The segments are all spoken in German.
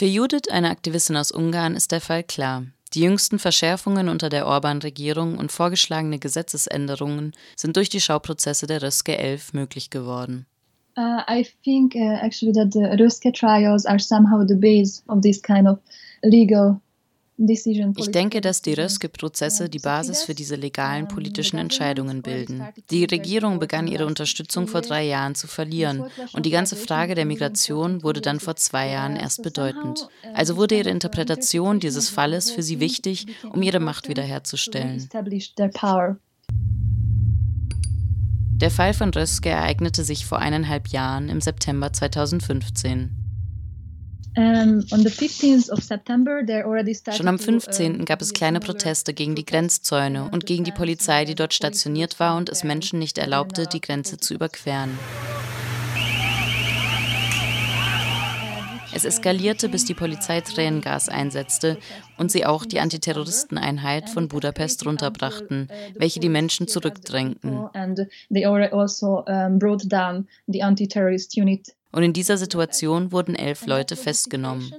Für Judith, eine Aktivistin aus Ungarn, ist der Fall klar. Die jüngsten Verschärfungen unter der Orban-Regierung und vorgeschlagene Gesetzesänderungen sind durch die Schauprozesse der Röske 11 möglich geworden. Uh, I think uh, actually that the Röske trials are somehow the base of this kind of legal ich denke, dass die Röske-Prozesse die Basis für diese legalen politischen Entscheidungen bilden. Die Regierung begann ihre Unterstützung vor drei Jahren zu verlieren und die ganze Frage der Migration wurde dann vor zwei Jahren erst bedeutend. Also wurde ihre Interpretation dieses Falles für sie wichtig, um ihre Macht wiederherzustellen. Der Fall von Röske ereignete sich vor eineinhalb Jahren im September 2015. Schon am 15. gab es kleine Proteste gegen die Grenzzäune und gegen die Polizei, die dort stationiert war und es Menschen nicht erlaubte, die Grenze zu überqueren. Es eskalierte, bis die Polizei Tränengas einsetzte und sie auch die Antiterroristeneinheit von Budapest runterbrachten, welche die Menschen zurückdrängten. Und in dieser Situation wurden elf Leute festgenommen.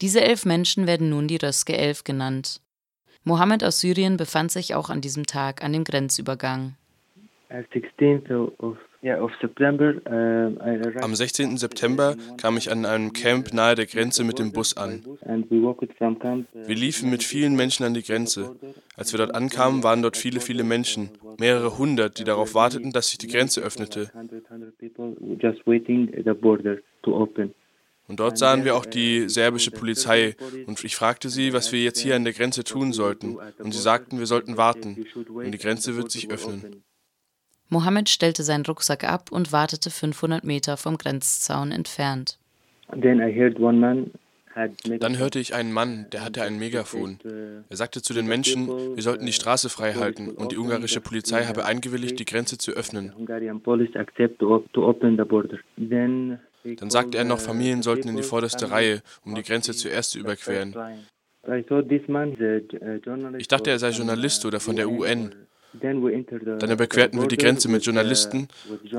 Diese elf Menschen werden nun die Röske Elf genannt. Mohammed aus Syrien befand sich auch an diesem Tag an dem Grenzübergang. Am 16. September kam ich an einem Camp nahe der Grenze mit dem Bus an. Wir liefen mit vielen Menschen an die Grenze. Als wir dort ankamen, waren dort viele, viele Menschen, mehrere hundert, die darauf warteten, dass sich die Grenze öffnete. Und dort sahen wir auch die serbische Polizei und ich fragte sie, was wir jetzt hier an der Grenze tun sollten. Und sie sagten, wir sollten warten und die Grenze wird sich öffnen. Mohammed stellte seinen Rucksack ab und wartete 500 Meter vom Grenzzaun entfernt. Dann hörte ich einen Mann, der hatte ein Megafon. Er sagte zu den Menschen, wir sollten die Straße frei halten und die ungarische Polizei habe eingewilligt, die Grenze zu öffnen. Dann sagte er noch, Familien sollten in die vorderste Reihe, um die Grenze zuerst zu überqueren. Ich dachte, er sei Journalist oder von der UN. Dann überquerten wir die Grenze mit Journalisten,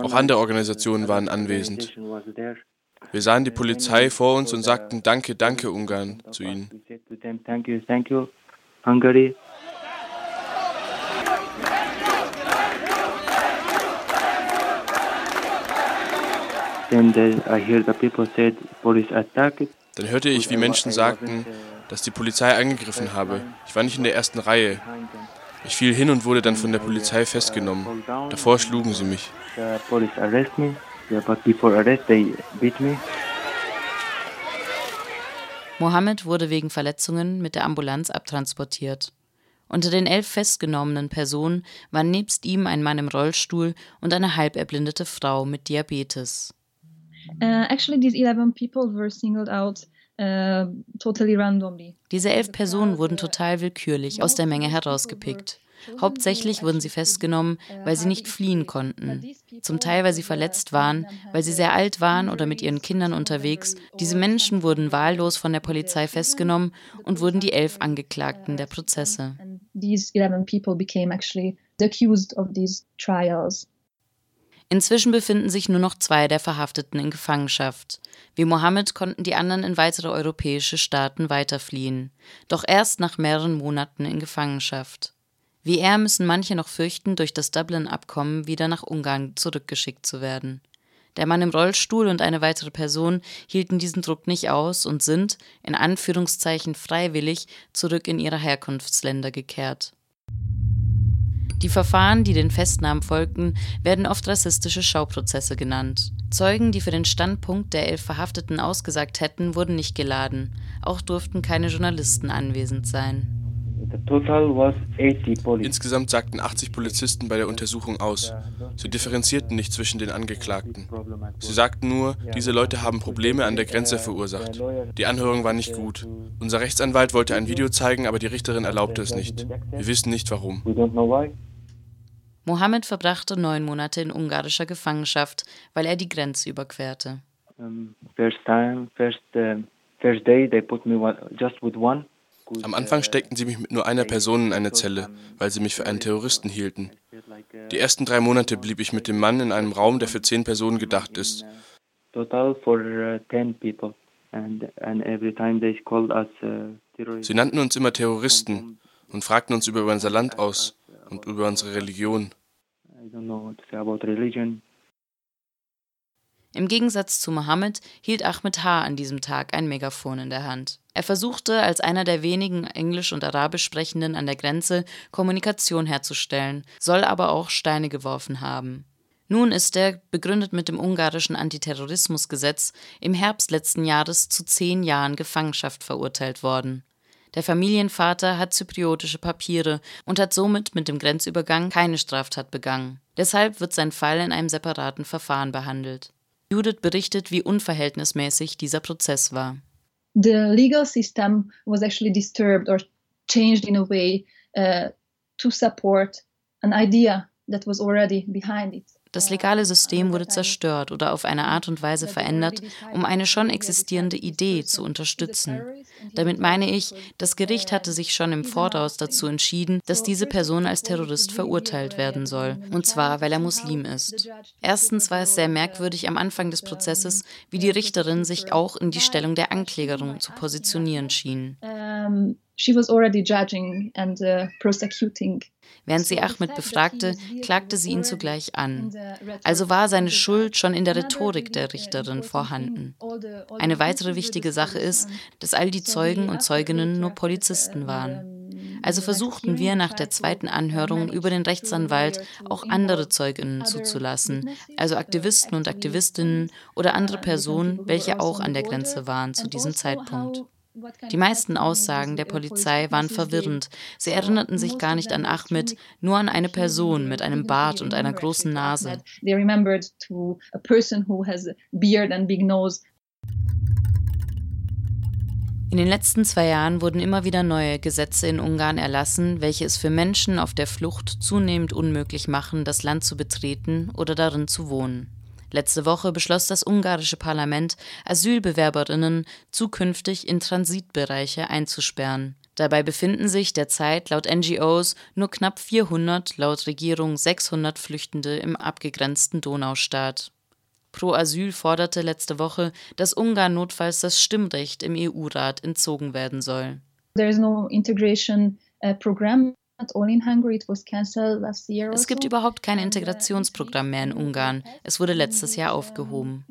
auch andere Organisationen waren anwesend. Wir sahen die Polizei vor uns und sagten Danke, danke Ungarn zu ihnen. Dann hörte ich, wie Menschen sagten, dass die Polizei angegriffen habe. Ich war nicht in der ersten Reihe. Ich fiel hin und wurde dann von der Polizei festgenommen. Davor schlugen sie mich. Mohammed wurde wegen Verletzungen mit der Ambulanz abtransportiert. Unter den elf festgenommenen Personen waren nebst ihm ein Mann im Rollstuhl und eine halb erblindete Frau mit Diabetes. Uh, actually, these 11 people were singled out äh, Diese elf Personen wurden total willkürlich aus der Menge herausgepickt. Hauptsächlich wurden sie festgenommen, weil sie nicht fliehen konnten. Zum Teil, weil sie verletzt waren, weil sie sehr alt waren oder mit ihren Kindern unterwegs. Diese Menschen wurden wahllos von der Polizei festgenommen und wurden die elf Angeklagten der Prozesse. These 11 people became actually the accused of these trials. Inzwischen befinden sich nur noch zwei der Verhafteten in Gefangenschaft. Wie Mohammed konnten die anderen in weitere europäische Staaten weiterfliehen, doch erst nach mehreren Monaten in Gefangenschaft. Wie er müssen manche noch fürchten, durch das Dublin-Abkommen wieder nach Ungarn zurückgeschickt zu werden. Der Mann im Rollstuhl und eine weitere Person hielten diesen Druck nicht aus und sind, in Anführungszeichen freiwillig, zurück in ihre Herkunftsländer gekehrt. Die Verfahren, die den Festnahmen folgten, werden oft rassistische Schauprozesse genannt. Zeugen, die für den Standpunkt der elf Verhafteten ausgesagt hätten, wurden nicht geladen. Auch durften keine Journalisten anwesend sein. Insgesamt sagten 80 Polizisten bei der Untersuchung aus. Sie differenzierten nicht zwischen den Angeklagten. Sie sagten nur, diese Leute haben Probleme an der Grenze verursacht. Die Anhörung war nicht gut. Unser Rechtsanwalt wollte ein Video zeigen, aber die Richterin erlaubte es nicht. Wir wissen nicht warum. Mohammed verbrachte neun Monate in ungarischer Gefangenschaft, weil er die Grenze überquerte. first time, first, uh, first day they put me just with one. Am Anfang steckten sie mich mit nur einer Person in eine Zelle, weil sie mich für einen Terroristen hielten. Die ersten drei Monate blieb ich mit dem Mann in einem Raum, der für zehn Personen gedacht ist. total for uh, 10 people. And, and every time they called us uh, Sie nannten uns immer Terroristen und fragten uns über unser Land aus und über unsere Religion. Im Gegensatz zu Mohammed hielt Ahmed H. an diesem Tag ein Megafon in der Hand. Er versuchte, als einer der wenigen Englisch und Arabisch Sprechenden an der Grenze Kommunikation herzustellen, soll aber auch Steine geworfen haben. Nun ist er, begründet mit dem ungarischen Antiterrorismusgesetz, im Herbst letzten Jahres zu zehn Jahren Gefangenschaft verurteilt worden. Der Familienvater hat zypriotische Papiere und hat somit mit dem Grenzübergang keine Straftat begangen. Deshalb wird sein Fall in einem separaten Verfahren behandelt. Judith berichtet, wie unverhältnismäßig dieser Prozess war. The legal system was actually disturbed or changed in a way uh, to support an idea that was already behind it. Das legale System wurde zerstört oder auf eine Art und Weise verändert, um eine schon existierende Idee zu unterstützen. Damit meine ich, das Gericht hatte sich schon im Voraus dazu entschieden, dass diese Person als Terrorist verurteilt werden soll, und zwar, weil er Muslim ist. Erstens war es sehr merkwürdig am Anfang des Prozesses, wie die Richterin sich auch in die Stellung der Anklägerin zu positionieren schien. She was already judging and uh, prosecuting Während sie Ahmed befragte, klagte sie ihn zugleich an. Also war seine Schuld schon in der Rhetorik der Richterin vorhanden. Eine weitere wichtige Sache ist, dass all die Zeugen und Zeuginnen nur Polizisten waren. Also versuchten wir nach der zweiten Anhörung über den Rechtsanwalt auch andere Zeuginnen zuzulassen, also Aktivisten und Aktivistinnen oder andere Personen, welche auch an der Grenze waren zu diesem Zeitpunkt. Die meisten Aussagen der Polizei waren verwirrend. Sie erinnerten sich gar nicht an Ahmed, nur an eine Person mit einem Bart und einer großen Nase. In den letzten zwei Jahren wurden immer wieder neue Gesetze in Ungarn erlassen, welche es für Menschen auf der Flucht zunehmend unmöglich machen, das Land zu betreten oder darin zu wohnen. Letzte Woche beschloss das ungarische Parlament, Asylbewerberinnen zukünftig in Transitbereiche einzusperren. Dabei befinden sich derzeit laut NGOs nur knapp 400, laut Regierung 600 Flüchtende im abgegrenzten Donaustaat. Pro Asyl forderte letzte Woche, dass Ungarn notfalls das Stimmrecht im EU-Rat entzogen werden soll. There is no integration program es gibt überhaupt kein Integrationsprogramm mehr in Ungarn. Es wurde letztes Jahr aufgehoben.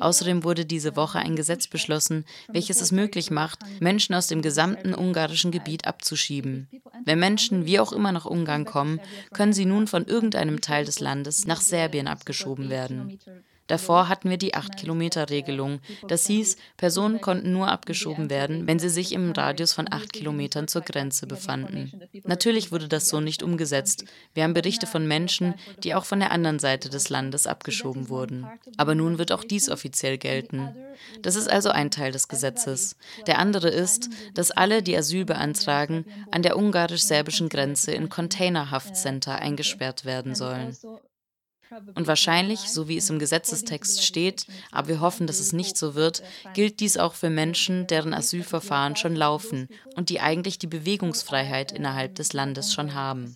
Außerdem wurde diese Woche ein Gesetz beschlossen, welches es möglich macht, Menschen aus dem gesamten ungarischen Gebiet abzuschieben. Wenn Menschen wie auch immer nach Ungarn kommen, können sie nun von irgendeinem Teil des Landes nach Serbien abgeschoben werden. Davor hatten wir die 8-Kilometer-Regelung. Das hieß, Personen konnten nur abgeschoben werden, wenn sie sich im Radius von 8 Kilometern zur Grenze befanden. Natürlich wurde das so nicht umgesetzt. Wir haben Berichte von Menschen, die auch von der anderen Seite des Landes abgeschoben wurden. Aber nun wird auch dies offiziell gelten. Das ist also ein Teil des Gesetzes. Der andere ist, dass alle, die Asyl beantragen, an der ungarisch-serbischen Grenze in Containerhaftcenter eingesperrt werden sollen. Und wahrscheinlich, so wie es im Gesetzestext steht, aber wir hoffen, dass es nicht so wird, gilt dies auch für Menschen, deren Asylverfahren schon laufen und die eigentlich die Bewegungsfreiheit innerhalb des Landes schon haben.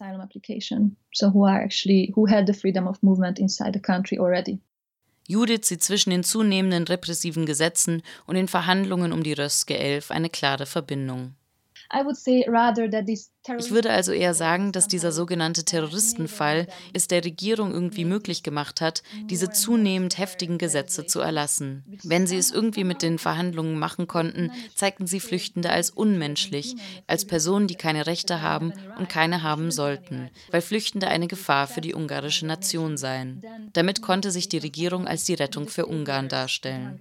Judith sieht zwischen den zunehmenden repressiven Gesetzen und den Verhandlungen um die Röske 11 eine klare Verbindung. Ich würde also eher sagen, dass dieser sogenannte Terroristenfall es der Regierung irgendwie möglich gemacht hat, diese zunehmend heftigen Gesetze zu erlassen. Wenn sie es irgendwie mit den Verhandlungen machen konnten, zeigten sie Flüchtende als unmenschlich, als Personen, die keine Rechte haben und keine haben sollten, weil Flüchtende eine Gefahr für die ungarische Nation seien. Damit konnte sich die Regierung als die Rettung für Ungarn darstellen.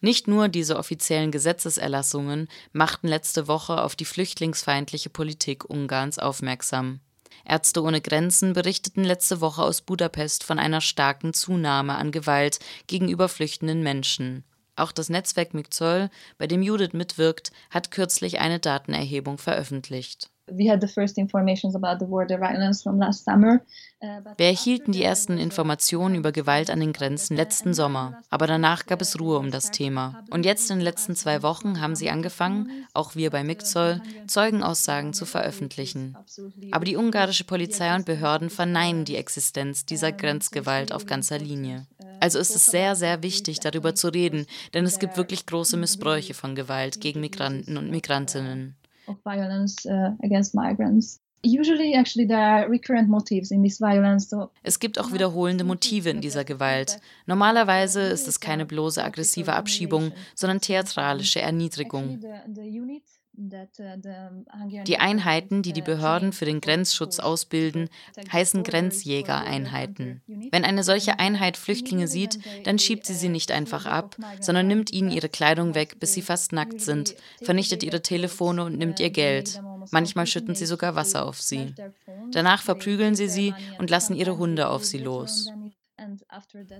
Nicht nur diese offiziellen Gesetzeserlassungen machten letzte Woche auf die flüchtlingsfeindliche Politik Ungarns aufmerksam. Ärzte ohne Grenzen berichteten letzte Woche aus Budapest von einer starken Zunahme an Gewalt gegenüber flüchtenden Menschen. Auch das Netzwerk Mygzoll, bei dem Judith mitwirkt, hat kürzlich eine Datenerhebung veröffentlicht. Uh, Wir erhielten die ersten Informationen über Gewalt an den Grenzen letzten Sommer, aber danach gab es Ruhe um das Thema. Und jetzt in den letzten zwei Wochen haben sie angefangen, auch wir bei Mixzoll, Zeugenaussagen zu veröffentlichen. Aber die ungarische Polizei und Behörden verneinen die Existenz dieser Grenzgewalt auf ganzer Linie. Also ist es sehr, sehr wichtig, darüber zu reden, denn es gibt wirklich große Missbräuche von Gewalt gegen Migranten und Migrantinnen of violence uh, against migrants. Es gibt auch wiederholende Motive in dieser Gewalt. Normalerweise ist es keine bloße aggressive Abschiebung, sondern theatralische Erniedrigung. Uh, die Einheiten, die die uh, Behörden für den Grenzschutz ausbilden, heißen Grenzjägereinheiten. Wenn eine solche Einheit Flüchtlinge sieht, dann schiebt sie sie nicht einfach ab, sondern nimmt ihnen ihre Kleidung weg, bis sie fast nackt sind, vernichtet ihre Telefone und nimmt ihr Geld. Manchmal schütten sie sogar Wasser auf sie. Danach verprügeln sie sie und lassen ihre Hunde auf sie los.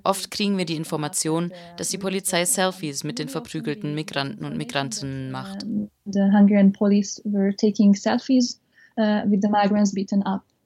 Oft kriegen wir die Information, dass die Polizei Selfies mit den verprügelten Migranten und Migrantinnen macht. The Hungarian police were taking selfies uh, with the migrants beaten up.